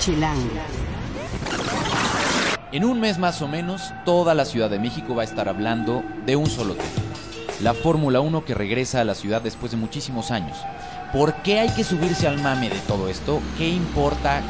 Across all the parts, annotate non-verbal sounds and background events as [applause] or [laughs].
Chilango. En un mes más o menos, toda la Ciudad de México va a estar hablando de un solo tema. La Fórmula 1 que regresa a la ciudad después de muchísimos años. ¿Por qué hay que subirse al mame de todo esto? ¿Qué importa? Eh,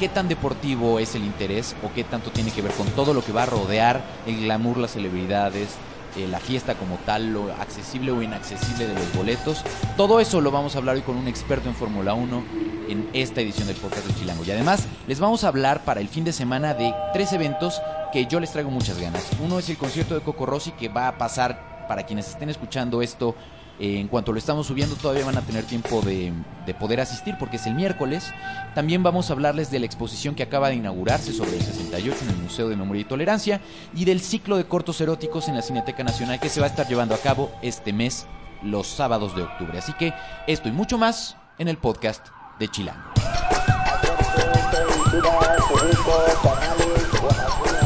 ¿Qué tan deportivo es el interés? ¿O qué tanto tiene que ver con todo lo que va a rodear el glamour, las celebridades, eh, la fiesta como tal, lo accesible o inaccesible de los boletos? Todo eso lo vamos a hablar hoy con un experto en Fórmula 1 en esta edición del podcast de Chilango. Y además les vamos a hablar para el fin de semana de tres eventos que yo les traigo muchas ganas. Uno es el concierto de Coco Rossi que va a pasar para quienes estén escuchando esto. Eh, en cuanto lo estamos subiendo todavía van a tener tiempo de, de poder asistir porque es el miércoles. También vamos a hablarles de la exposición que acaba de inaugurarse sobre el 68 en el Museo de Memoria y Tolerancia y del ciclo de cortos eróticos en la Cineteca Nacional que se va a estar llevando a cabo este mes, los sábados de octubre. Así que esto y mucho más en el podcast de Chilango.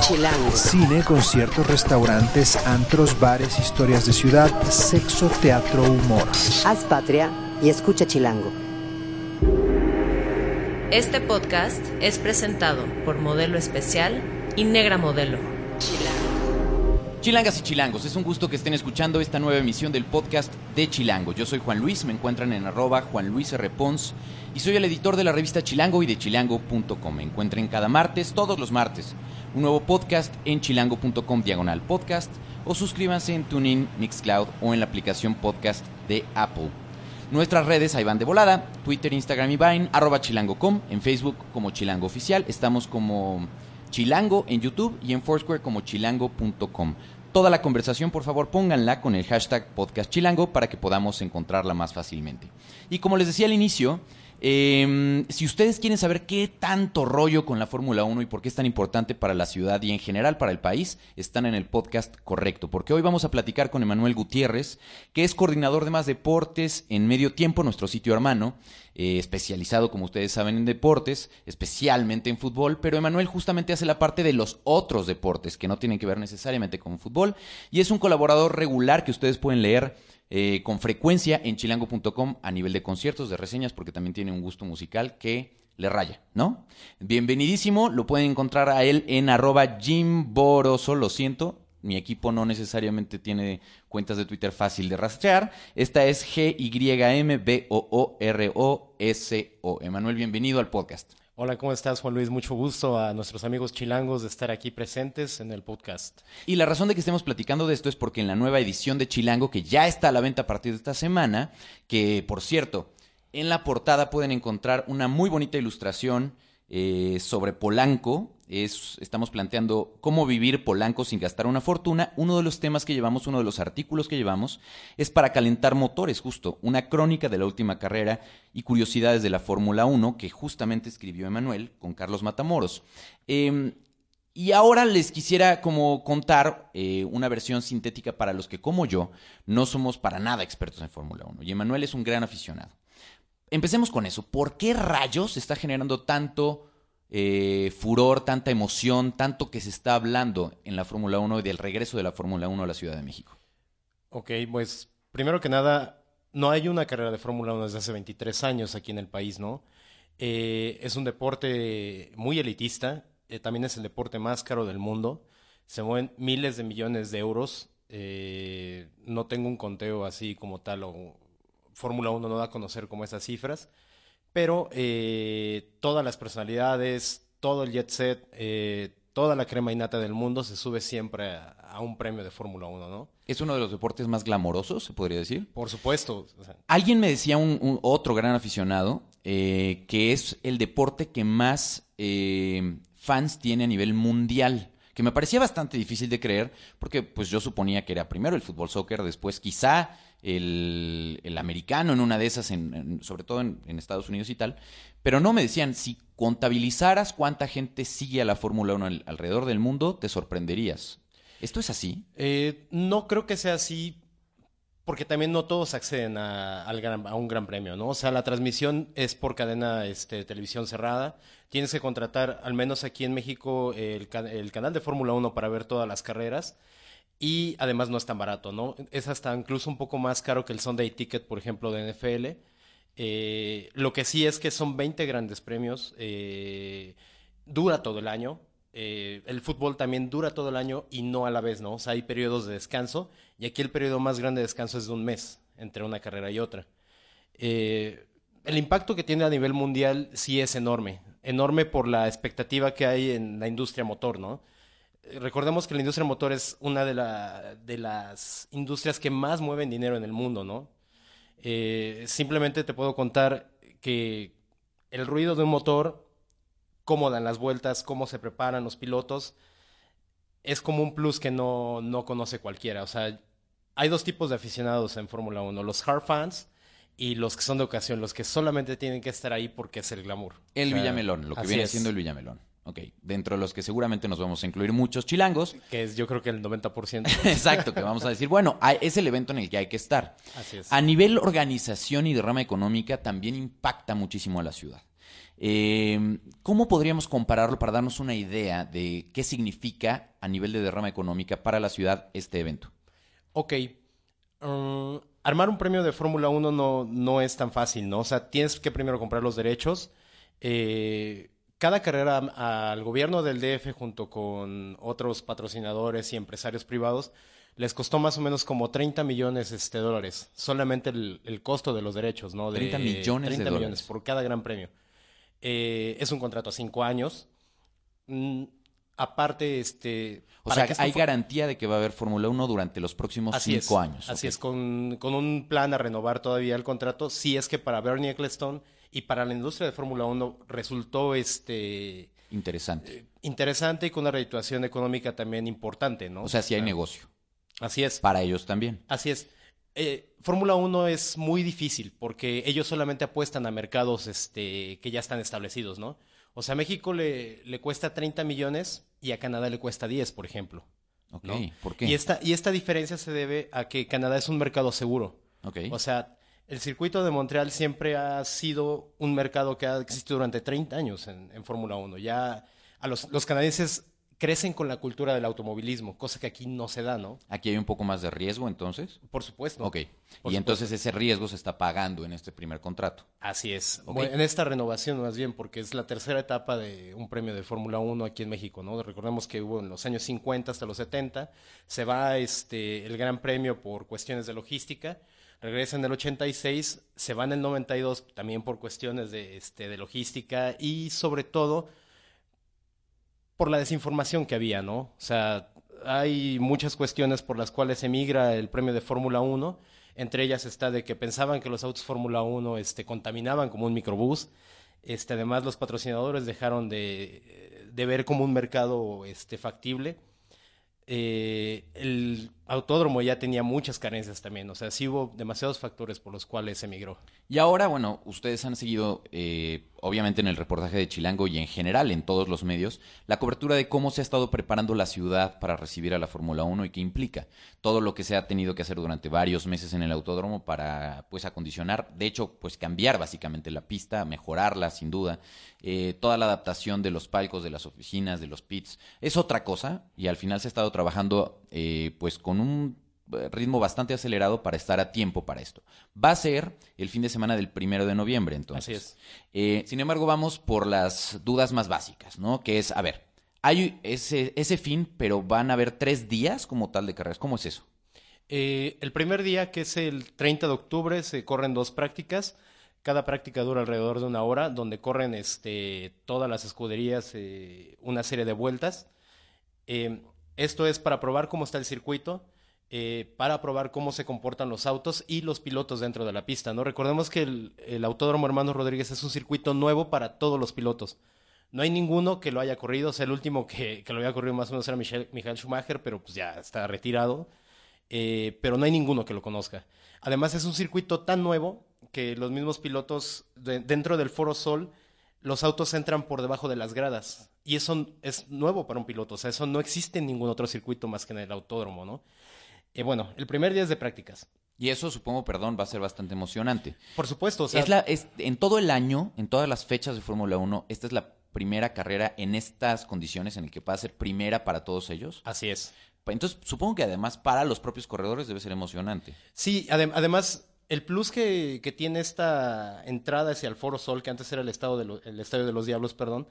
Chilango. Cine, conciertos, restaurantes, antros, bares, historias de ciudad, sexo, teatro, humor. Haz patria y escucha Chilango. Este podcast es presentado por Modelo Especial y Negra Modelo. Chilangas y chilangos, es un gusto que estén escuchando esta nueva emisión del podcast de Chilango. Yo soy Juan Luis, me encuentran en arroba Juan Luis R. Pons y soy el editor de la revista Chilango y de chilango.com. Me encuentren cada martes, todos los martes, un nuevo podcast en chilango.com diagonal podcast o suscríbanse en TuneIn, Mixcloud o en la aplicación podcast de Apple. Nuestras redes ahí van de volada, Twitter, Instagram y Vine, arroba chilango.com, en Facebook como Chilango Oficial, estamos como Chilango en YouTube y en Foursquare como chilango.com. Toda la conversación, por favor, pónganla con el hashtag podcast chilango para que podamos encontrarla más fácilmente. Y como les decía al inicio, eh, si ustedes quieren saber qué tanto rollo con la Fórmula 1 y por qué es tan importante para la ciudad y en general para el país, están en el podcast correcto, porque hoy vamos a platicar con Emanuel Gutiérrez, que es coordinador de más deportes en Medio Tiempo, nuestro sitio hermano, eh, especializado, como ustedes saben, en deportes, especialmente en fútbol, pero Emanuel justamente hace la parte de los otros deportes que no tienen que ver necesariamente con fútbol y es un colaborador regular que ustedes pueden leer eh, con frecuencia en chilango.com a nivel de conciertos, de reseñas, porque también tiene un gusto musical que le raya, ¿no? Bienvenidísimo, lo pueden encontrar a él en arroba Jim Boroso, lo siento, mi equipo no necesariamente tiene cuentas de Twitter fácil de rastrear. Esta es G-Y-M-B-O-O-R-O-S-O. Emanuel, bienvenido al podcast. Hola, ¿cómo estás, Juan Luis? Mucho gusto a nuestros amigos chilangos de estar aquí presentes en el podcast. Y la razón de que estemos platicando de esto es porque en la nueva edición de Chilango, que ya está a la venta a partir de esta semana, que por cierto, en la portada pueden encontrar una muy bonita ilustración eh, sobre Polanco. Es, estamos planteando cómo vivir Polanco sin gastar una fortuna. Uno de los temas que llevamos, uno de los artículos que llevamos, es para calentar motores, justo. Una crónica de la última carrera y curiosidades de la Fórmula 1 que justamente escribió Emanuel con Carlos Matamoros. Eh, y ahora les quisiera como contar eh, una versión sintética para los que, como yo, no somos para nada expertos en Fórmula 1. Y Emanuel es un gran aficionado. Empecemos con eso. ¿Por qué rayos está generando tanto eh, furor, tanta emoción, tanto que se está hablando en la Fórmula 1 y del regreso de la Fórmula 1 a la Ciudad de México? Ok, pues primero que nada, no hay una carrera de Fórmula 1 desde hace 23 años aquí en el país, ¿no? Eh, es un deporte muy elitista, eh, también es el deporte más caro del mundo, se mueven miles de millones de euros, no tengo un conteo así como tal, o Fórmula 1 no da a conocer como esas cifras, pero eh, todas las personalidades, todo el jet set, eh, toda la crema innata del mundo se sube siempre a, a un premio de Fórmula 1, ¿no? Es uno de los deportes más glamorosos, se podría decir. Por supuesto. o sea, Alguien me decía, un, un- otro gran aficionado, eh, que es el deporte que más eh, fans tiene a nivel mundial. Que me parecía bastante difícil de creer, porque pues yo suponía que era primero el fútbol soccer, después quizá el, americano en una de esas, en- en- sobre todo en, Estados Unidos y tal. Pero no me decían, si contabilizaras cuánta gente sigue a la Fórmula 1 al- alrededor del mundo, te sorprenderías. ¿Esto es así? eh, no creo que sea así, porque también no todos acceden a, un gran premio, ¿no? O sea, la transmisión es por cadena este, televisión cerrada. Tienes que contratar, al menos aquí en México, el, el canal de Fórmula 1 para ver todas las carreras. Y además no es tan barato, ¿no? Es hasta incluso un poco más caro que el Sunday Ticket, por ejemplo, de NFL. Eh, lo que sí es que son 20 grandes premios, eh, dura todo el año. eh, el fútbol también dura todo el año y no a la vez, ¿no? O sea, hay periodos de descanso y aquí el periodo más grande de descanso es de un mes entre una carrera y otra. El impacto que tiene a nivel mundial sí es enorme, enorme por la expectativa que hay en la industria motor, ¿no? Eh, Recordemos que la industria motor es una de, la- de las industrias que más mueven dinero en el mundo, ¿no? Eh, simplemente te puedo contar que el ruido de un motor, cómo dan las vueltas, cómo se preparan los pilotos, es como un plus que no, no conoce cualquiera. O sea, hay dos tipos de aficionados en Fórmula 1, los hard fans y los que son de ocasión, los que solamente tienen que estar ahí porque es el glamour. El O sea, Villamelón, lo que viene siendo el Villamelón. Ok, dentro de los que seguramente nos vamos a incluir muchos chilangos. Que es yo creo que el 90%. [laughs] Exacto, que vamos a decir, bueno, es el evento en el que hay que estar. Así es. A nivel organización y derrama económica también impacta muchísimo a la ciudad. Eh, ¿Cómo podríamos compararlo para darnos una idea de qué significa a nivel de derrama económica para la ciudad este evento? Ok. mm, armar un premio de Fórmula 1 no, no es tan fácil, ¿no? O sea, tienes que primero comprar los derechos. Eh, cada carrera al gobierno del DF junto con otros patrocinadores y empresarios privados les costó más o menos como 30 millones este, dólares. Solamente el, el costo de los derechos, ¿no? De 30 millones de 30 millones dólares. por cada gran premio. Eh, es un contrato a cinco años. Mm, aparte, este... O sea, que hay garantía de que va a haber Fórmula 1 durante los próximos Así es, cinco años. Así es, con, con un plan a renovar todavía el contrato. Sí es que para Bernie Ecclestone y para la industria de Fórmula 1 resultó este Interesante. interesante y con una redituación económica también importante, ¿no? O sea, sí hay negocio. Así es, Para ellos también. así es. Eh, Fórmula 1 es muy difícil porque ellos solamente apuestan a mercados este, que ya están establecidos, ¿no? O sea, a México le, le cuesta 30 millones y a Canadá le cuesta 10, por ejemplo. Ok, ¿no? ¿por qué? Y esta, y esta diferencia se debe a que Canadá es un mercado seguro. Ok. O sea, el circuito de Montreal siempre ha sido un mercado que ha existido durante 30 años en, en Fórmula 1. Ya a los, los canadienses crecen con la cultura del automovilismo, cosa que aquí no se da, ¿no? Aquí hay un poco más de riesgo, entonces. Por supuesto. Ok. Por y entonces ese riesgo se está pagando en este primer contrato. Así es. Bueno, en esta renovación más bien, porque es la tercera etapa de un premio de Fórmula 1 aquí en México, ¿no? Recordemos que hubo en los años 50 hasta los 70, se va este, el Gran Premio por cuestiones de logística, regresa en el 86, se va en el 92 también por cuestiones de, este, de logística y sobre todo por la desinformación que había, ¿no? O sea, hay muchas cuestiones por las cuales emigra el premio de Fórmula 1. Entre ellas está de que pensaban que los autos Fórmula 1 este, contaminaban como un microbús. Este, además, los patrocinadores dejaron de, de ver como un mercado este, factible. Eh, el autódromo ya tenía muchas carencias también. O sea, sí hubo demasiados factores por los cuales emigró. Y ahora, bueno, ustedes han seguido, eh, obviamente en el reportaje de Chilango y en general en todos los medios, la cobertura de cómo se ha estado preparando la ciudad para recibir a la Fórmula 1 y qué implica. Todo lo que se ha tenido que hacer durante varios meses en el autódromo para, pues, acondicionar, de hecho, pues, cambiar básicamente la pista, mejorarla, sin duda. Eh, toda la adaptación de los palcos, de las oficinas, de los pits, es otra cosa y al final se ha estado trabajando, eh, pues, con un eh, ritmo bastante acelerado para estar a tiempo para esto. Va a ser el fin de semana del primero de noviembre, entonces. Así es. Eh, sin embargo, vamos por las dudas más básicas, ¿no? Que es, a ver, hay ese, ese fin, pero van a haber tres días como tal de carreras. ¿Cómo es eso? Eh, el primer día, que es el 30 de octubre, se corren dos prácticas. Cada práctica dura alrededor de una hora, donde corren este, todas las escuderías eh, una serie de vueltas. Esto es para probar cómo está el circuito, eh, para probar cómo se comportan los autos y los pilotos dentro de la pista. ¿no? Recordemos que el, Autódromo Hermano Rodríguez es un circuito nuevo para todos los pilotos. No hay ninguno que lo haya corrido. O sea, el último que, que lo había corrido más o menos era Michel, Michael Schumacher, pero pues ya está retirado. Eh, pero no hay ninguno que lo conozca. Además, es un circuito tan nuevo que los mismos pilotos de- dentro del Foro Sol, los autos entran por debajo de las gradas. Y eso es nuevo para un piloto. O sea, eso no existe en ningún otro circuito más que en el autódromo, ¿no? Eh, bueno, el primer día es de prácticas. Y eso, supongo, perdón, va a ser bastante emocionante. Por supuesto, o sea, es la, es, en todo el año, en todas las fechas de Fórmula 1, esta es la primera carrera en estas condiciones en el que va a ser primera para todos ellos. así es. Entonces, supongo que además para los propios corredores debe ser emocionante. Sí, adem- además, El plus que, que tiene esta entrada hacia el Foro Sol, que antes era el, estado de lo- el Estadio de los Diablos, perdón,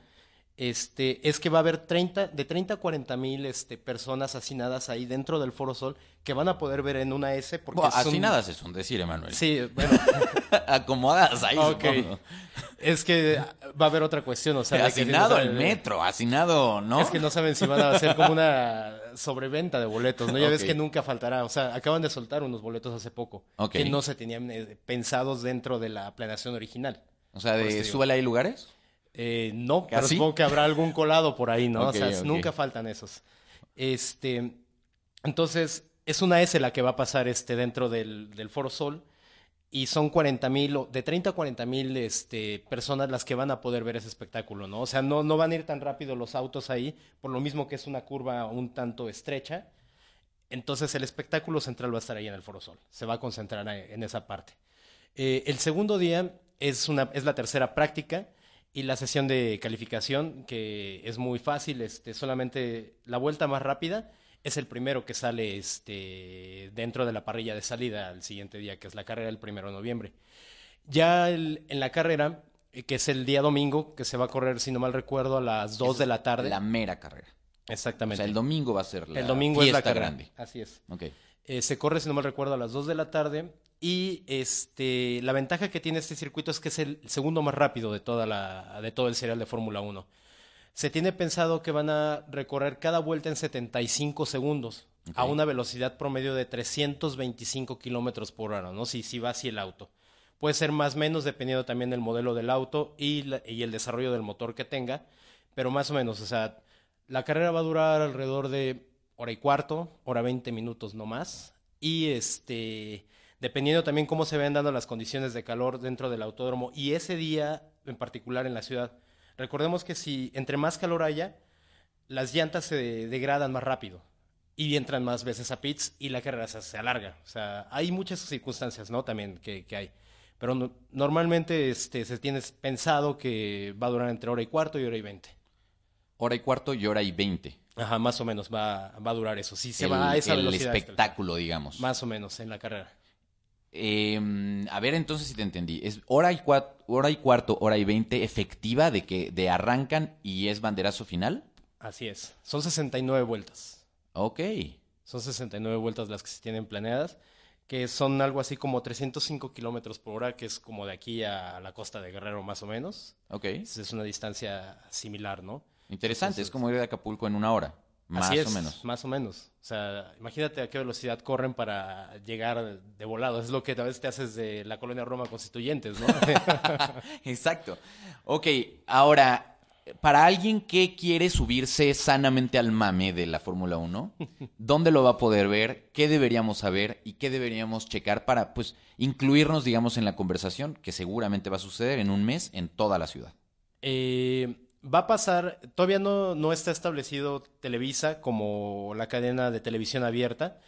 este, es que va a haber 30, de 30 a 40 mil este, personas hacinadas ahí dentro del Foro Sol que van a poder ver en una S porque Bueno, es un- hacinadas es un decir, Emanuel. Sí, bueno, [laughs] Acomodadas ahí, ok. supongo. Es que va a haber otra cuestión, o sea, si no Hacinado el metro, hacinado, ¿no? Es que no saben si van a hacer como una sobreventa de boletos, ¿no? Ya ves que nunca faltará. O sea, acaban de soltar unos boletos hace poco que no se tenían eh, pensados dentro de la planeación original. O sea, de súbale ahí lugares. Eh, no, pero ¿Así? supongo que habrá algún colado por ahí, ¿no? O sea, nunca faltan esos. Este, entonces, es una S la que va a pasar este, dentro del, del Foro Sol y son 40 mil, de 30 a 40 mil este, personas las que van a poder ver ese espectáculo, ¿no? O sea, no, no van a ir tan rápido los autos ahí, por lo mismo que es una curva un tanto estrecha. Entonces, el espectáculo central va a estar ahí en el Foro Sol. Se va a concentrar en esa parte. Eh, el segundo día es, una, es la tercera práctica y la sesión de calificación, que es muy fácil, este, solamente la vuelta más rápida es el primero que sale este, dentro de la parrilla de salida al siguiente día, que es la carrera del primero de noviembre. Ya el- en la carrera, eh, que es el día domingo, que se va a correr, si no mal recuerdo, a las 2 de la tarde. La mera carrera. O Exactamente. sea, el domingo va a ser la El domingo es la carrera. grande. Así es. Eh, se corre, si no mal recuerdo, a las 2 de la tarde. Y este, la ventaja que tiene este circuito es que es el segundo más rápido de, toda la, de todo el serial de Fórmula 1. Se tiene pensado que van a recorrer cada vuelta en 75 segundos a una velocidad promedio de 325 kilómetros por hora, ¿no? Si, si va así el auto. Puede ser más o menos dependiendo también del modelo del auto y, la- y el desarrollo del motor que tenga, pero más o menos, o sea, la carrera va a durar alrededor de hora y cuarto, hora 20 minutos no más. Y este, dependiendo también cómo se vayan dando las condiciones de calor dentro del autódromo y ese día en particular en la ciudad. Recordemos que si entre más calor haya, las llantas se degradan más rápido y entran más veces a pits y la carrera se, alarga. O sea, hay muchas circunstancias, ¿no? También que, que hay. Pero no- normalmente este, se tiene pensado que va a durar entre hora y cuarto y hora y veinte. Hora y cuarto y hora y veinte. Ajá, más o menos va, va a durar eso. Si se el, va a esa el velocidad. espectáculo, digamos. Más o menos en la carrera. Eh, a ver, entonces si te entendí. Es hora y, cua- hora y cuarto, hora y veinte efectiva de que de arrancan y es banderazo final. Así es. Son 69 vueltas. Ok. Son 69 vueltas las que se tienen planeadas, que son algo así como 305 kilómetros por hora, que es como de aquí a la costa de Guerrero más o menos. Ok. Es una distancia similar, ¿no? Interesante. Entonces- es como ir de Acapulco en una hora. Más Así es, o menos. Más o menos. O sea, imagínate a qué velocidad corren para llegar de volado. Es lo que a veces te haces de la colonia Roma Constituyentes, ¿no? [laughs] Exacto. Ok, ahora, para alguien que quiere subirse sanamente al mame de la Fórmula 1, ¿dónde lo va a poder ver? ¿Qué deberíamos saber? ¿Y qué deberíamos checar para, pues, incluirnos, digamos, en la conversación que seguramente va a suceder en un mes en toda la ciudad? Eh, va a pasar, todavía no, no está establecido Televisa como la cadena de televisión abierta,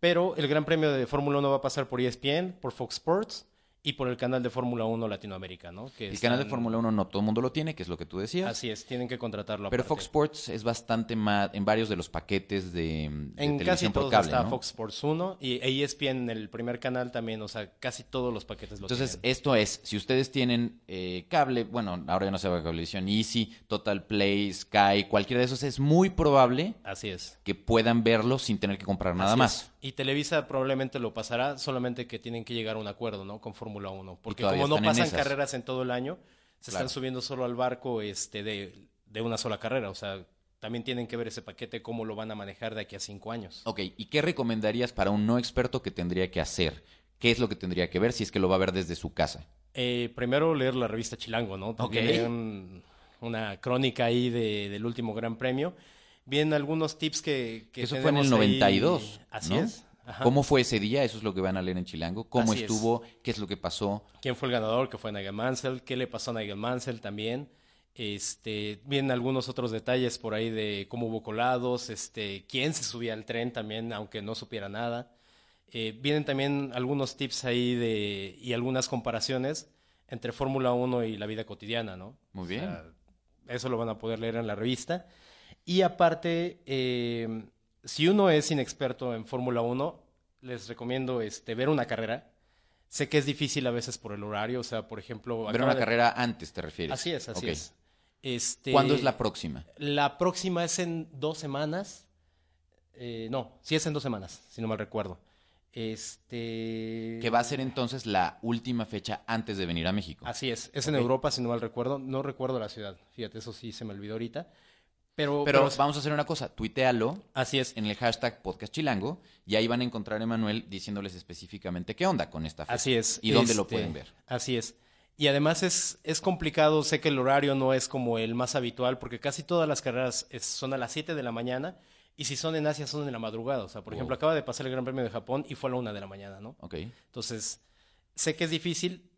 pero el Gran Premio de Fórmula 1 va a pasar por ESPN, por Fox Sports y por el canal de Fórmula 1 Latinoamérica, ¿no? Que El canal de Fórmula 1 no todo el mundo lo tiene, que es lo que tú decías. Así es, tienen que contratarlo. Pero aparte. Fox Sports es bastante más en varios de los paquetes de, de En televisión casi por todos cable, está ¿no? Fox Sports 1 y ESPN, el primer canal también, o sea, casi todos los paquetes lo Entonces, tienen. esto es, si ustedes tienen eh, cable, bueno, ahora ya no se va a cablevisión, Easy, Total Play, Sky, cualquiera de esos, es muy probable Así es. que puedan verlo sin tener que comprar nada Así más. es. Y Televisa probablemente lo pasará, solamente que tienen que llegar a un acuerdo, ¿no? Con Fórmula 1. Porque como no pasan esas. carreras en todo el año, se Claro. están subiendo solo al barco este, de, de una sola carrera. O sea, también tienen que ver ese paquete, cómo lo van a manejar de aquí a cinco años. Ok, ¿y qué recomendarías para un no experto que tendría que hacer? ¿Qué es lo que tendría que ver si es que lo va a ver desde su casa? Eh, primero leer la revista Chilango, ¿no? También un- una crónica ahí de- del último Gran Premio. Vienen algunos tips que, que Eso fue en el tenemos ahí. 92, Así ¿no? es. Ajá. ¿Cómo fue ese día? Eso es lo que van a leer en Chilango. ¿Cómo Así es. estuvo? ¿Qué es lo que pasó? quién fue el ganador, que fue Nigel Mansell, qué le pasó a Nigel Mansell también. Este, vienen algunos otros detalles por ahí de cómo hubo colados, este, quién se subía al tren también, aunque no supiera nada. Eh, vienen también algunos tips ahí de, y algunas comparaciones entre Fórmula 1 y la vida cotidiana, ¿no? Muy O bien. sea, eso lo van a poder leer en la revista. Y aparte, eh, si uno es inexperto en Fórmula 1, les recomiendo este, ver una carrera. Sé que es difícil a veces por el horario, o sea, por ejemplo... Ver una de- carrera antes, ¿te refieres? Así es, así es. Este, ¿Cuándo es la próxima? La próxima es en dos semanas. Eh, no, sí es en dos semanas, si no mal recuerdo. Este... Que va a ser entonces la última fecha antes de venir a México. Así es, es en. Europa, si no mal recuerdo. No recuerdo la ciudad, fíjate, eso sí se me olvidó ahorita. Pero, Pero pero- vamos a hacer una cosa, tuitealo así es, en el hashtag podcast chilango y ahí van a encontrar a Emanuel diciéndoles específicamente qué onda con esta fecha. así es. Y dónde lo Este, pueden ver. Así es. Y además es, es complicado, sé que el horario no es como el más habitual, porque casi todas las carreras es- son a las 7 de la mañana, y si son en Asia son en la madrugada. O sea, por Wow. ejemplo, acaba de pasar el Gran Premio de Japón y fue a la 1 de la mañana, ¿no? Ok. Entonces, sé que es difícil,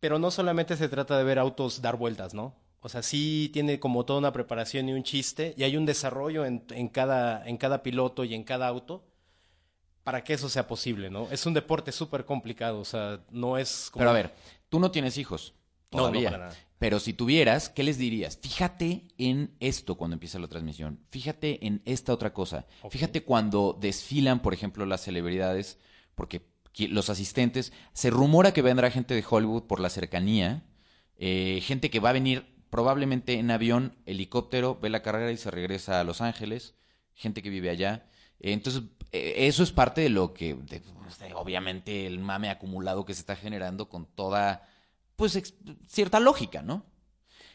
pero no solamente se trata de ver autos dar vueltas, ¿no? O sea, sí tiene como toda una preparación y un chiste, y hay un desarrollo en, en cada, en cada piloto y en cada auto para que eso sea posible, ¿no? Es un deporte súper complicado, o sea, no es como... Pero a ver, tú no tienes hijos No, no, todavía. para nada. Pero si tuvieras, ¿qué les dirías? Fíjate en esto cuando empieza la transmisión. Fíjate en esta otra cosa. Fíjate cuando desfilan, por ejemplo, las celebridades, porque los asistentes, se rumora que vendrá gente de Hollywood por la cercanía, eh, gente que va a venir probablemente en avión, helicóptero, ve la carrera y se regresa a Los Ángeles, gente que vive allá. Eh, Entonces, eh, eso es parte de lo que, de- de, obviamente, el mame acumulado que se está generando con toda, pues, ex- cierta lógica, ¿no?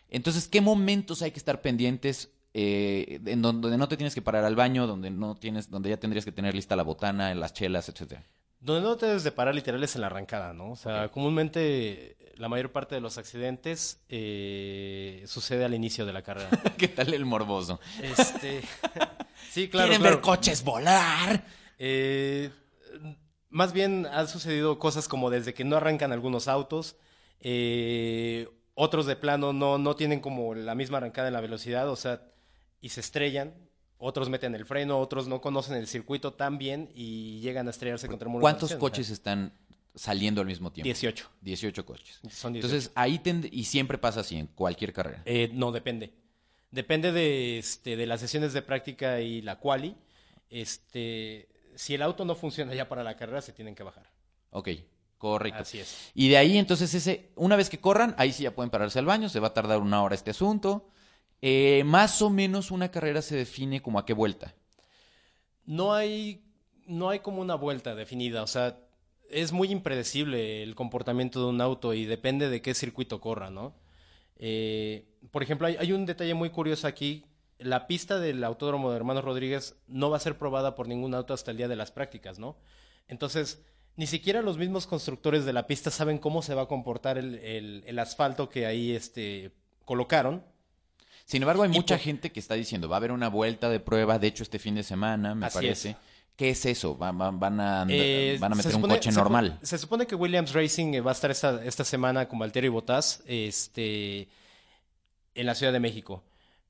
Entonces, ¿qué momentos hay que estar pendientes eh, en don- donde no te tienes que parar al baño, donde no tienes, donde ya tendrías que tener lista la botana, las chelas, etcétera? Donde no te debes de parar literal es en la arrancada, ¿no? O sea, comúnmente la mayor parte de los accidentes eh, sucede al inicio de la carrera. [laughs] ¿Qué tal el morboso? Este, [laughs] sí, claro. ¿Quieren claro. ver coches volar? Eh, más bien han sucedido cosas como desde que no arrancan algunos autos, eh, otros de plano no, no tienen como la misma arrancada en la velocidad, o sea, y se estrellan. Otros meten el freno, otros no conocen el circuito tan bien y llegan a estrellarse contra el muro ¿Cuántos coches están saliendo al mismo tiempo? 18. 18 coches. Son 18. Entonces, ahí tend- y siempre pasa así en cualquier carrera. Eh, no, depende. Depende de, este, de las sesiones de práctica y la quali. Este, si el auto no funciona ya para la carrera, se tienen que bajar. Ok, correcto. Así es. Y de ahí, entonces, ese, una vez que corran, ahí sí ya pueden pararse al baño, se va a tardar una hora este asunto. Eh, más o menos una carrera se define como a qué vuelta. No hay, no hay como una vuelta definida. O sea, es muy impredecible el comportamiento de un auto y depende de qué circuito corra, ¿no? Eh, por ejemplo, hay, hay un detalle muy curioso aquí. La pista del Autódromo de Hermanos Rodríguez no va a ser probada por ningún auto hasta el día de las prácticas, ¿no? Entonces, ni siquiera los mismos constructores de la pista saben cómo se va a comportar el, el- el asfalto que ahí este, colocaron. Sin embargo, hay mucha gente que está diciendo, va a haber una vuelta de prueba, de hecho, este fin de semana, me Así parece. es. ¿Qué es eso? ¿Van, van- van a, Eh, van a se meter un coche normal? Se supone que Williams Racing eh, va a estar esta, esta semana con Valtteri Bottas este, en la Ciudad de México.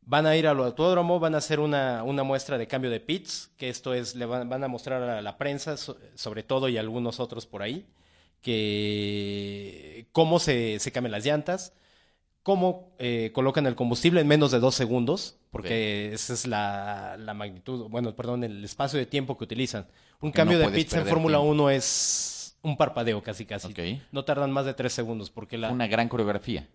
Van a ir al autódromo, van a hacer una, una muestra de cambio de pits, que esto es, le van, van a mostrar a la prensa, so- sobre todo, y a algunos otros por ahí, que cómo se, se cambian las llantas, cómo eh, colocan el combustible en menos de dos segundos, porque esa es la, la magnitud, bueno, perdón, el espacio de tiempo que utilizan. Un Porque cambio no de pits en Fórmula tiempo. 1 es un parpadeo casi casi. Ok. No tardan más de tres segundos porque la... Una gran coreografía.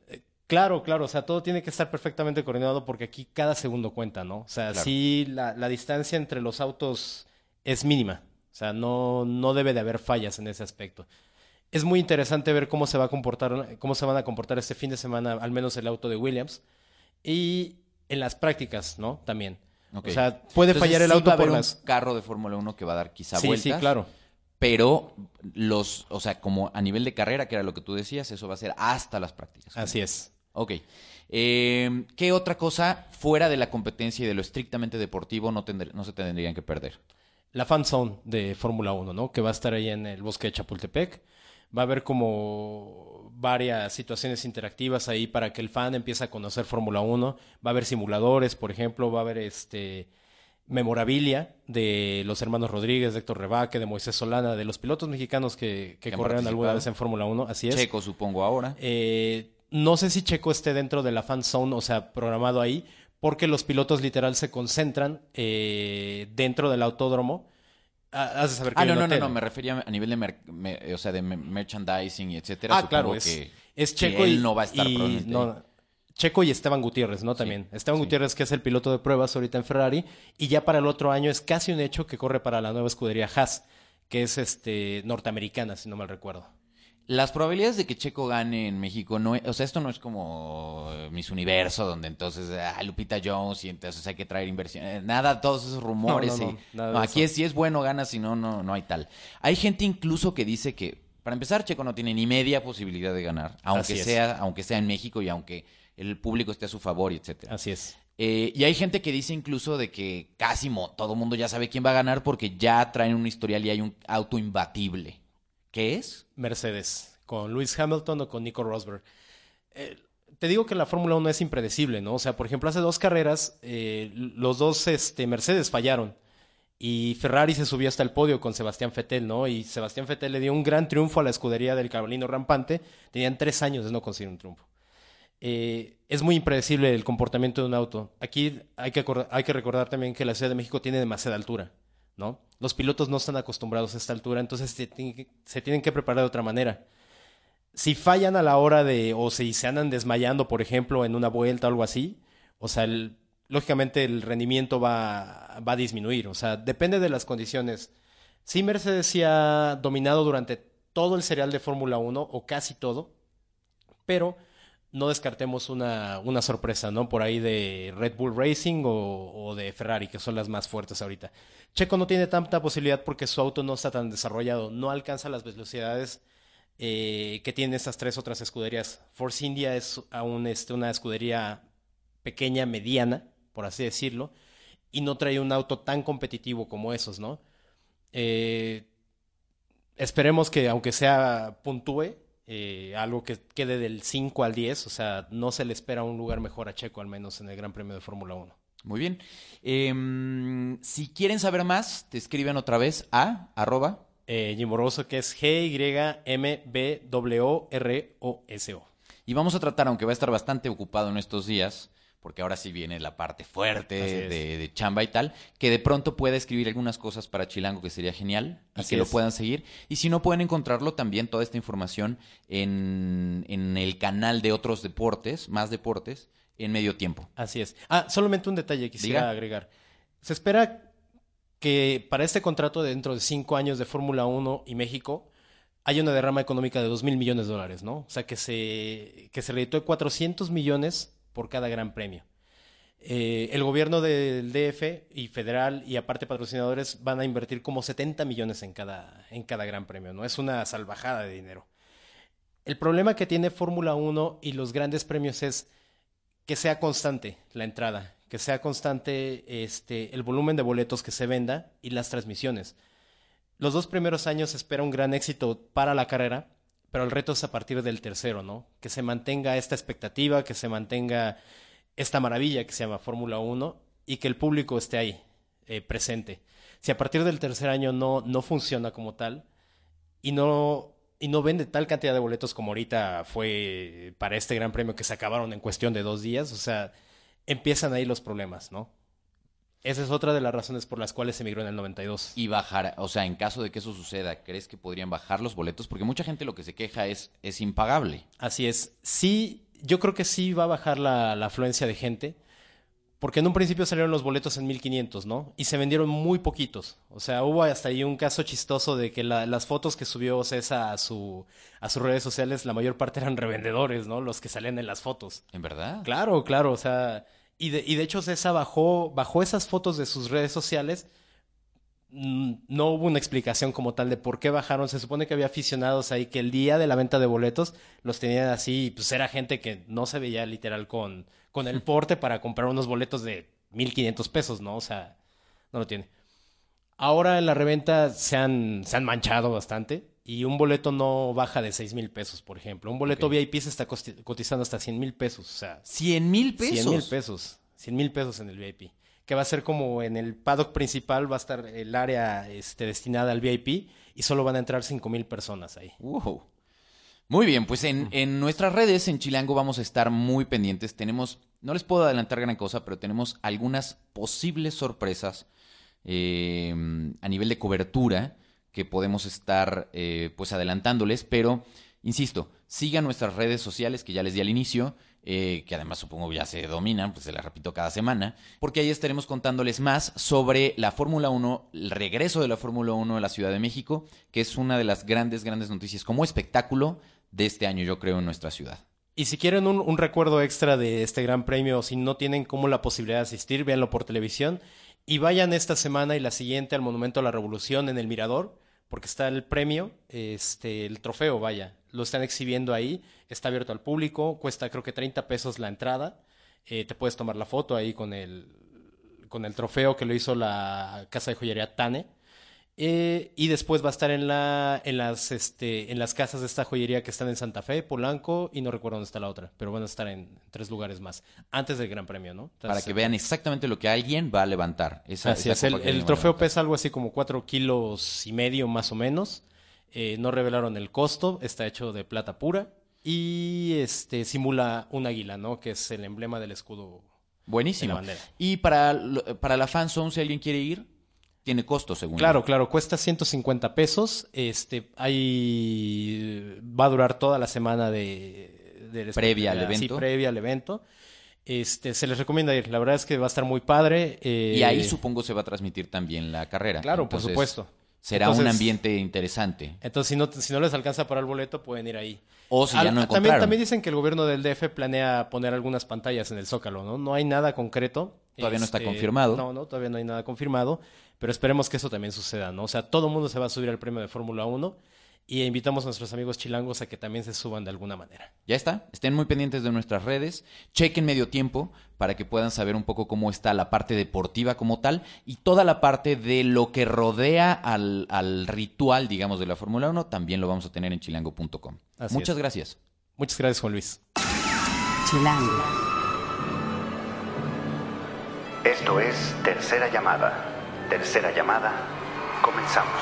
Claro, claro, o sea, todo tiene que estar perfectamente coordinado porque aquí cada segundo cuenta, ¿no? O sea, Claro. sí, la, la distancia entre los autos es mínima. O sea, no, no debe de haber fallas en ese aspecto. Es muy interesante ver cómo se va a comportar, cómo se van a comportar este fin de semana, al menos el auto de Williams. Y en las prácticas, ¿no? También. O sea, puede Entonces, fallar el sí auto va a haber por un carro de Fórmula 1 que va a dar quizá Sí, vueltas. sí, claro. Pero los, o sea, como a nivel de carrera, que era lo que tú decías, eso va a ser hasta las prácticas. Así es. Ok. Eh, ¿Qué otra cosa fuera de la competencia y de lo estrictamente deportivo no, tendr- no se tendrían que perder? la fan zone de Fórmula 1, ¿no? Que va a estar ahí en el bosque de Chapultepec. Va a haber como varias situaciones interactivas ahí para que el fan empiece a conocer Fórmula 1. Va a haber simuladores, por ejemplo, va a haber este memorabilia de los hermanos Rodríguez, de Héctor Rebaque, de Moisés Solana, de los pilotos mexicanos que, que corrieron alguna vez en Fórmula 1, así es. Checo, supongo, ahora. Eh, no sé si Checo esté dentro de la fan zone, o sea, programado ahí, porque los pilotos literal se concentran eh, dentro del autódromo Ah, has de saber que Ah, no, no, no, no, me refería a nivel de, mer- me- o sea, de me- merchandising y etcétera. Ah, claro, es, que, es que Checo él y, no va a estar y- no, Checo y Esteban Gutiérrez, ¿no? También. Esteban sí. Gutiérrez, que es el piloto de pruebas ahorita en Ferrari, y ya para el otro año es casi un hecho que corre para la nueva escudería Haas, que es este norteamericana, si no mal recuerdo. Las probabilidades de que Checo gane en México, no, es- o sea, esto no es como eh, Miss Universo, donde entonces, ah, Lupita Jones y entonces hay que traer inversión. eh, Nada, todos esos rumores. No, no, y- no, aquí es, si es bueno, gana, si no, no, no hay tal. Hay gente incluso que dice que, para empezar, Checo no tiene ni media posibilidad de ganar, aunque sea, aunque sea en México y aunque el público esté a su favor y etcétera. Así es. Eh, y hay gente que dice incluso de que casi todo el mundo ya sabe quién va a ganar porque ya traen un historial y hay un auto imbatible. ¿Qué es? Mercedes, con Lewis Hamilton o con Nico Rosberg. Eh, te digo que la Fórmula 1 es impredecible, ¿no? O sea, por ejemplo, hace dos carreras, eh, los dos este, Mercedes fallaron. Y Ferrari se subió hasta el podio con Sebastián Vettel, ¿no? Y Sebastián Vettel le dio un gran triunfo a la escudería del Carolino Rampante. Tenían tres años de no conseguir un triunfo. Eh, es muy impredecible el comportamiento de un auto. Aquí hay que, hay que recordar también que la Ciudad de México tiene demasiada altura, Los pilotos no están acostumbrados a esta altura, entonces se tienen que, se preparar de otra manera. Si fallan a la hora de, o si se andan desmayando, por ejemplo, en una vuelta o algo así, o sea, lógicamente el rendimiento va, va a disminuir, o sea, depende de las condiciones. Sí, Mercedes sí ha dominado durante todo el serial de Fórmula 1, o casi todo, pero no descartemos una, una sorpresa, ¿no? Por ahí de Red Bull Racing o, o de Ferrari, que son las más fuertes ahorita. Checo no tiene tanta posibilidad porque su auto no está tan desarrollado, no alcanza las velocidades eh, que tienen estas tres otras escuderías. Force India es aún este, una escudería pequeña, mediana, por así decirlo, y no trae un auto tan competitivo como esos, ¿no? Eh, esperemos que, aunque sea puntúe, eh, algo que quede del 5 al 10, o sea, no se le espera un lugar mejor a Checo, al menos en el Gran Premio de Fórmula 1. Muy bien. Em, si quieren saber más, te escriben otra vez a arroba. Eh, que es G-Y-M-B-W-R-O-S-O. Y vamos a tratar, aunque va a estar bastante ocupado en estos días, porque ahora sí viene la parte fuerte de, de chamba y tal, que de pronto pueda escribir algunas cosas para Chilango que sería genial y Así que lo puedan seguir. Y si no, pueden encontrarlo también, toda esta información, en, en el canal de otros deportes, más deportes, en medio tiempo. Así es. Ah, solamente un detalle quisiera Diga. agregar. Se espera que para este contrato de dentro de cinco años de Fórmula 1 y México haya una derrama económica de 2 mil millones de dólares, ¿no? O sea, que se, que se reditúe 400 millones por cada gran premio. Eh, el gobierno del DF y federal y aparte patrocinadores van a invertir como 70 millones en cada, en cada gran premio, ¿no? Es una salvajada de dinero. El problema que tiene Fórmula 1 y los grandes premios es que sea constante la entrada, que sea constante este, el volumen de boletos que se venda y las transmisiones. Los dos primeros años espera un gran éxito para la carrera, pero el reto es a partir del tercero, ¿no? Que se mantenga esta expectativa, que se mantenga esta maravilla que se llama Fórmula 1 y que el público esté ahí, eh, presente. Si a partir del tercer año no, no funciona como tal y no, y no vende tal cantidad de boletos como ahorita fue para este gran premio que se acabaron en cuestión de dos días, o sea, empiezan ahí los problemas, ¿no? Esa es otra de las razones por las cuales se emigró en el 92. Y bajar, o sea, en caso de que eso suceda, ¿crees que podrían bajar los boletos? Porque mucha gente lo que se queja es, es impagable. Así es. Sí, yo creo que sí va a bajar la, la afluencia de gente, porque en un principio salieron los boletos en 1500, ¿no? Y se vendieron muy poquitos. O sea, hubo hasta ahí un caso chistoso de que la- las fotos que subió César a, su, a sus redes sociales, la mayor parte eran revendedores, ¿no? Los que salían en las fotos. ¿En verdad? Claro, claro, o sea, y de, y de hecho César bajó, bajó esas fotos de sus redes sociales. Mm, No hubo una explicación como tal de por qué bajaron. Se supone que había aficionados ahí que el día de la venta de boletos los tenían así, y pues era gente que no se veía literal con, con el [laughs] porte para comprar unos boletos de 1500 pesos, ¿no? O sea, no lo tiene. Ahora en la reventa se han, se han manchado bastante y un boleto no baja de 6 mil pesos, por ejemplo. Un boleto. VIP se está cotizando hasta 100 mil pesos, o sea, ¿Cien mil pesos? 100 mil pesos. 100 mil pesos en el VIP. Que va a ser como en el paddock principal, va a estar el área este, destinada al VIP y solo van a entrar 5 mil personas ahí. Wow. Muy bien, pues en, en nuestras redes, en Chilango, vamos a estar muy pendientes. Tenemos, no les puedo adelantar gran cosa, pero tenemos algunas posibles sorpresas eh, a nivel de cobertura que podemos estar eh, pues adelantándoles, pero insisto, sigan nuestras redes sociales que ya les di al inicio, eh, que además supongo ya se dominan, pues se las repito cada semana, porque ahí estaremos contándoles más sobre la Fórmula 1, el regreso de la Fórmula 1 a la Ciudad de México, que es una de las grandes, grandes noticias como espectáculo de este año, yo creo, en nuestra ciudad. Y si quieren un, un recuerdo extra de este gran premio, si no tienen como la posibilidad de asistir, véanlo por televisión y vayan esta semana y la siguiente al Monumento a la Revolución en el Mirador, porque está el premio, este, el trofeo, vaya, lo están exhibiendo ahí, está abierto al público, cuesta creo que 30 pesos la entrada, eh, te puedes tomar la foto ahí con el, con el trofeo que lo hizo la casa de joyería Tane. Eh, y después va a estar en, la, en, las, este, en las casas de esta joyería que están en Santa Fe, Polanco y no recuerdo dónde está la otra, pero van a estar en tres lugares más, antes del Gran Premio, ¿no? Entonces, Para que vean exactamente lo que alguien va a levantar. Esa, Así esa es, el, trofeo pesa algo así como cuatro kilos y medio más o menos. Eh, no revelaron el costo, está hecho de plata pura y este simula un águila, ¿no? Que es el emblema del escudo. Buenísimo. de la bandera. Y para, para la fanzone, si alguien quiere ir, tiene costo, según. Claro, yo. claro, cuesta 150 pesos. Este, ahí va a durar toda la semana de, de Previa al sí, evento. previa al evento. Este, se les recomienda ir. La verdad es que va a estar muy padre. eh, Y ahí supongo se va a transmitir también la carrera. Claro, por supuesto. Será un ambiente interesante. Entonces, si no, si no les alcanza para el boleto, pueden ir ahí. O si ya no también, encontraron. también dicen que el gobierno del DF planea poner algunas pantallas en el Zócalo, ¿no? No hay nada concreto. Este, Todavía no está confirmado. No, no, todavía no hay nada confirmado. Pero esperemos que eso también suceda, ¿no? O sea, todo el mundo se va a subir al premio de Fórmula 1 y invitamos a nuestros amigos chilangos a que también se suban de alguna manera. Ya está. Estén muy pendientes de nuestras redes. Chequen medio tiempo para que puedan saber un poco cómo está la parte deportiva como tal y toda la parte de lo que rodea al, al ritual, digamos, de la Fórmula 1. También lo vamos a tener en chilango.com. Muchas es. gracias. Muchas gracias, Juan Luis. Chilango. Esto es Tercera Llamada. Tercera Llamada. Comenzamos.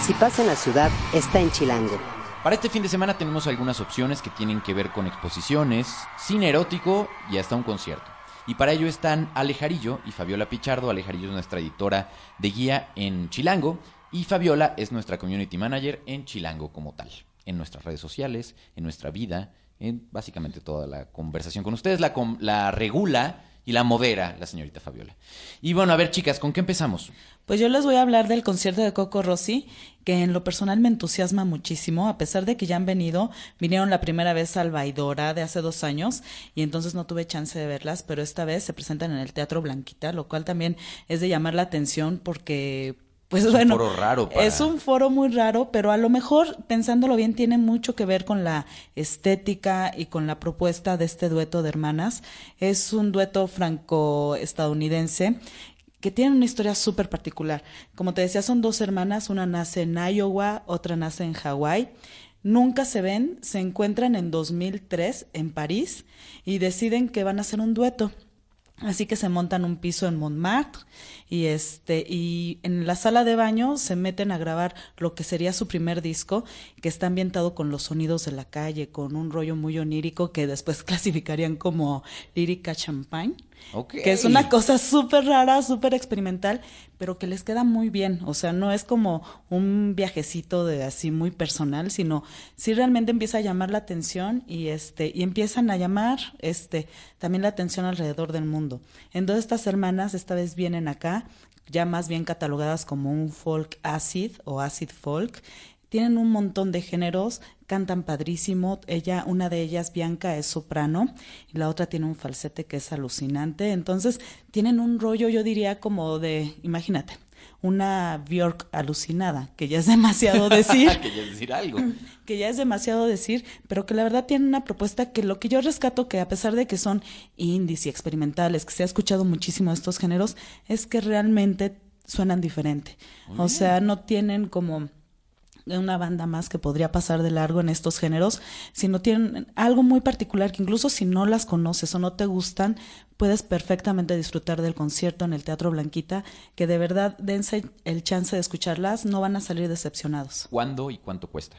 Si pasa en la ciudad, está en Chilango. Para este fin de semana tenemos algunas opciones que tienen que ver con exposiciones, cine erótico y hasta un concierto. Y para ello están Alejarillo y Fabiola Pichardo. Alejarillo es nuestra editora de guía en Chilango y Fabiola es nuestra community manager en Chilango como tal. En nuestras redes sociales, en nuestra vida, en básicamente toda la conversación con ustedes. La, com- la regula y la modera la señorita Fabiola. Y bueno, a ver chicas, ¿con qué empezamos? Pues yo les voy a hablar del concierto de Coco Rossi, que en lo personal me entusiasma muchísimo, a pesar de que ya han venido, vinieron la primera vez al Baidora de hace dos años y entonces no tuve chance de verlas, pero esta vez se presentan en el Teatro Blanquita, lo cual también es de llamar la atención porque, pues Es un bueno, foro raro para- es un foro muy raro, pero a lo mejor, pensándolo bien, tiene mucho que ver con la estética y con la propuesta de este dueto de hermanas. Es un dueto franco-estadounidense que tiene una historia súper particular. Como te decía, son dos hermanas, una nace en Iowa, otra nace en Hawái. Nunca se ven, se encuentran en 2003 en París y deciden que van a hacer un dueto. Así que se montan un piso en Montmartre y este y en la sala de baño se meten a grabar lo que sería su primer disco, que está ambientado con los sonidos de la calle, con un rollo muy onírico que después [laughs] clasificarían como lírica champagne. Que es una cosa súper rara, súper experimental, pero que les queda muy bien. O sea, no es como un viajecito de así muy personal, sino sí realmente empieza a llamar la atención y este, y empiezan a llamar este también la atención alrededor del mundo. Entonces estas hermanas esta vez vienen acá, ya más bien catalogadas como un folk acid o acid folk. Tienen un montón de géneros, cantan padrísimo. Ella, una de ellas, Bianca, es soprano y la otra tiene un falsete que es alucinante. Entonces, tienen un rollo, yo diría, como de, imagínate, una Bjork alucinada, que ya es demasiado [laughs] decir Quería decir algo. que ya es demasiado decir, pero que la verdad tiene una propuesta que lo que yo rescato, que a pesar de que son indies y experimentales, que se ha escuchado muchísimo estos géneros, es que realmente suenan diferente. O sea, no tienen como una banda más que podría pasar de largo en estos géneros, sino tienen algo muy particular que incluso si no las conoces o no te gustan, puedes perfectamente disfrutar del concierto en el Teatro Blanquita, que de verdad dense el chance de escucharlas, no van a salir decepcionados. ¿Cuándo y cuánto cuesta?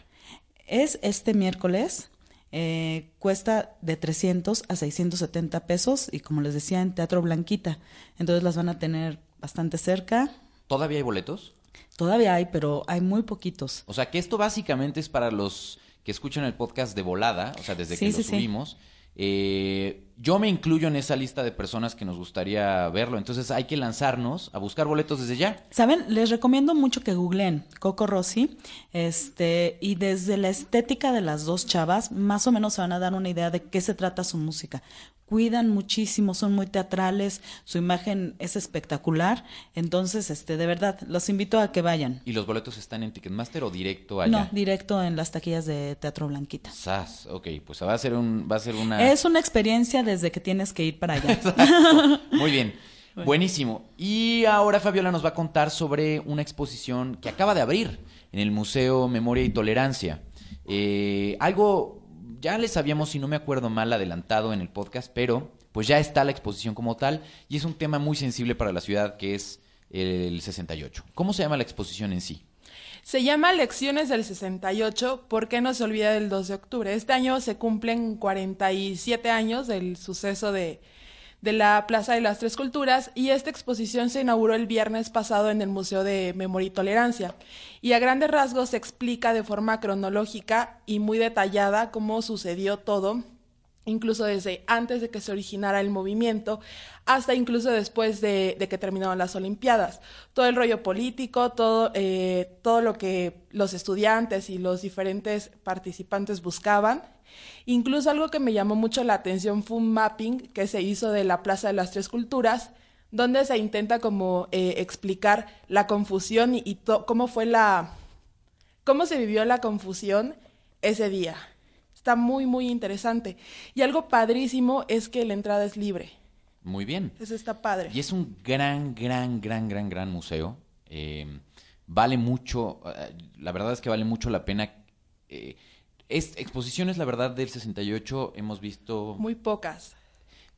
Es este miércoles. eh, cuesta de 300 a 670 pesos y como les decía en Teatro Blanquita. Entonces las van a tener bastante cerca. ¿Todavía hay boletos? Todavía hay, pero hay muy poquitos. O sea que esto básicamente es para los que escuchan el podcast de volada, o sea, desde Sí, que sí, lo sí. subimos. Eh, yo me incluyo en esa lista de personas que nos gustaría verlo. Entonces hay que lanzarnos a buscar boletos desde ya. Saben, les recomiendo mucho que googleen Coco Rossi, este, y desde la estética de las dos chavas, más o menos se van a dar una idea de qué se trata su música. Cuidan muchísimo, son muy teatrales, su imagen es espectacular, entonces, este, de verdad, los invito a que vayan. ¿Y los boletos están en Ticketmaster o directo allá? No, directo en las taquillas de Teatro Blanquita. Sas, ok, pues va a ser un, va a ser una. Es una experiencia desde que tienes que ir para allá. [laughs] Muy bien. [laughs] Buenísimo. Y ahora Fabiola nos va a contar sobre una exposición que acaba de abrir en el Museo Memoria y Tolerancia. Eh, algo, ya les habíamos, si no me acuerdo mal, adelantado en el podcast, pero pues ya está la exposición como tal y es un tema muy sensible para la ciudad que es el 68. ¿Cómo se llama la exposición en sí? Se llama Lecciones del 68, ¿por qué no se olvida del 2 de octubre? Este año se cumplen 47 años del suceso de, de la Plaza de las Tres Culturas y esta exposición se inauguró el viernes pasado en el Museo de Memoria y Tolerancia. Y a grandes rasgos se explica de forma cronológica y muy detallada cómo sucedió todo incluso desde antes de que se originara el movimiento, hasta incluso después de, que terminaron las Olimpiadas. Todo el rollo político, todo, eh, todo lo que los estudiantes y los diferentes participantes buscaban. Incluso algo que me llamó mucho la atención fue un mapping que se hizo de la Plaza de las Tres Culturas, donde se intenta como eh, explicar la confusión y, cómo fue la, cómo se vivió la confusión ese día. Está muy, muy interesante. Y algo padrísimo es que la entrada es libre. Muy bien. Eso está padre. Y es un gran, gran, gran, gran, gran museo. Eh, vale mucho, eh, la verdad es que vale mucho la pena. Eh, es, exposiciones, la verdad, del 68 hemos visto, Muy pocas.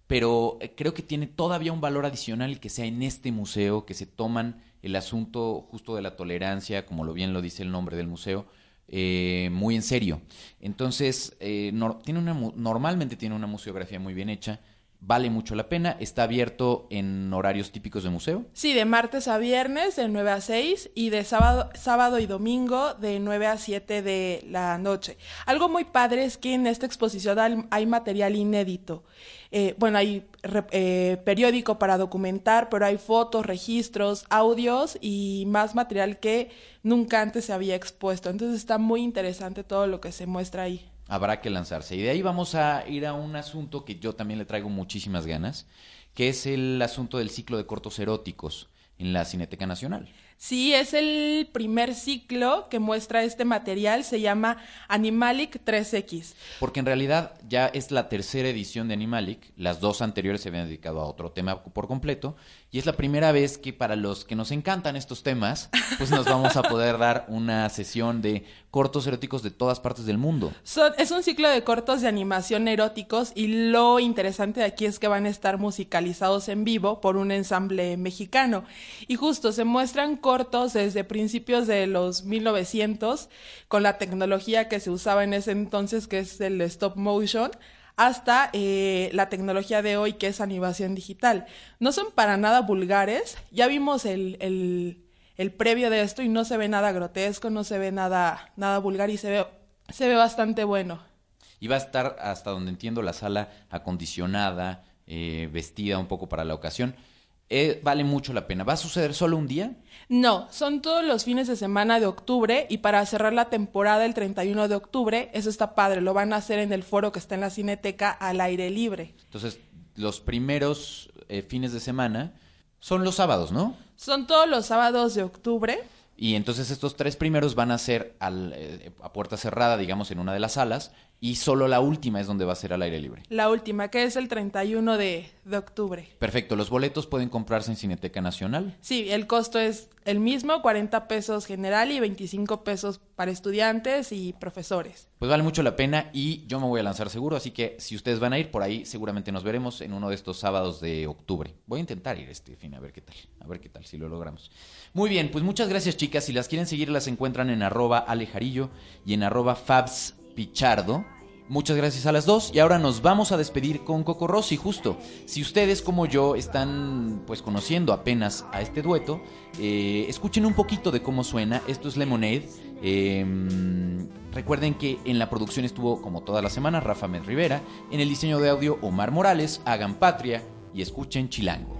pero eh, creo que tiene todavía un valor adicional que sea en este museo, que se toman el asunto justo de la tolerancia, como lo bien lo dice el nombre del museo, eh, muy en serio. Entonces, eh, tiene una, normalmente tiene una museografía muy bien hecha, vale mucho la pena, está abierto en horarios típicos de museo. Sí, de martes a viernes de 9 a 6 y de sábado, sábado y domingo de 9 a 7 de la noche. Algo muy padre es que en esta exposición hay, material inédito. Eh, bueno, hay eh, periódico para documentar, pero hay fotos, registros, audios y más material que nunca antes se había expuesto. Entonces está muy interesante todo lo que se muestra ahí. Habrá que lanzarse. Y de ahí vamos a ir a un asunto que yo también le traigo muchísimas ganas, que es el asunto del ciclo de cortos eróticos en la Cineteca Nacional. Sí, es el primer ciclo que muestra este material, se llama Animalic 3X. Porque en realidad ya es la tercera edición de Animalic, las dos anteriores se habían dedicado a otro tema por completo, y es la primera vez que para los que nos encantan estos temas, pues nos vamos a poder dar una sesión de cortos eróticos de todas partes del mundo. Son- es un ciclo de cortos de animación eróticos y lo interesante de aquí es que van a estar musicalizados en vivo por un ensamble mexicano. Y justo se muestran cortos desde principios de los 1900 con la tecnología que se usaba en ese entonces, que es el stop motion, hasta eh, la tecnología de hoy, que es animación digital. No son para nada vulgares. Ya vimos el, el, el previo de esto y no se ve nada grotesco, no se ve nada, nada vulgar y se ve, se ve bastante bueno. Y va a estar, hasta donde entiendo, la sala acondicionada, eh, vestida un poco para la ocasión. Eh, vale mucho la pena. ¿Va a suceder solo un día? No, son todos los fines de semana de octubre y para cerrar la temporada el 31 de octubre, eso está padre, lo van a hacer en el foro que está en la Cineteca al aire libre. Entonces, los primeros eh, fines de semana son los sábados, ¿no? Son todos los sábados de octubre. Y entonces estos tres primeros van a ser al, eh, a puerta cerrada, digamos, en una de las salas, y solo la última es donde va a ser al aire libre. La última, que es el 31 de, de octubre. Perfecto, los boletos pueden comprarse en Cineteca Nacional. Sí, el costo es el mismo, 40 pesos general y 25 pesos para estudiantes y profesores. Pues vale mucho la pena y yo me voy a lanzar seguro, así que si ustedes van a ir por ahí, seguramente nos veremos en uno de estos sábados de octubre. Voy a intentar ir este fin, a ver qué tal, a ver qué tal, si lo logramos. Muy bien, pues muchas gracias chicas, si las quieren seguir las encuentran en arroba alejarillo y en arroba fabspichardo. Muchas gracias a las dos y ahora nos vamos a despedir con Coco Rossi justo. Si ustedes como yo están pues conociendo apenas a este dueto, eh, escuchen un poquito de cómo suena. Esto es Lemonade. Em, recuerden que en la producción estuvo como toda la semana Rafa Med Rivera, en el diseño de audio Omar Morales, hagan patria y escuchen Chilango.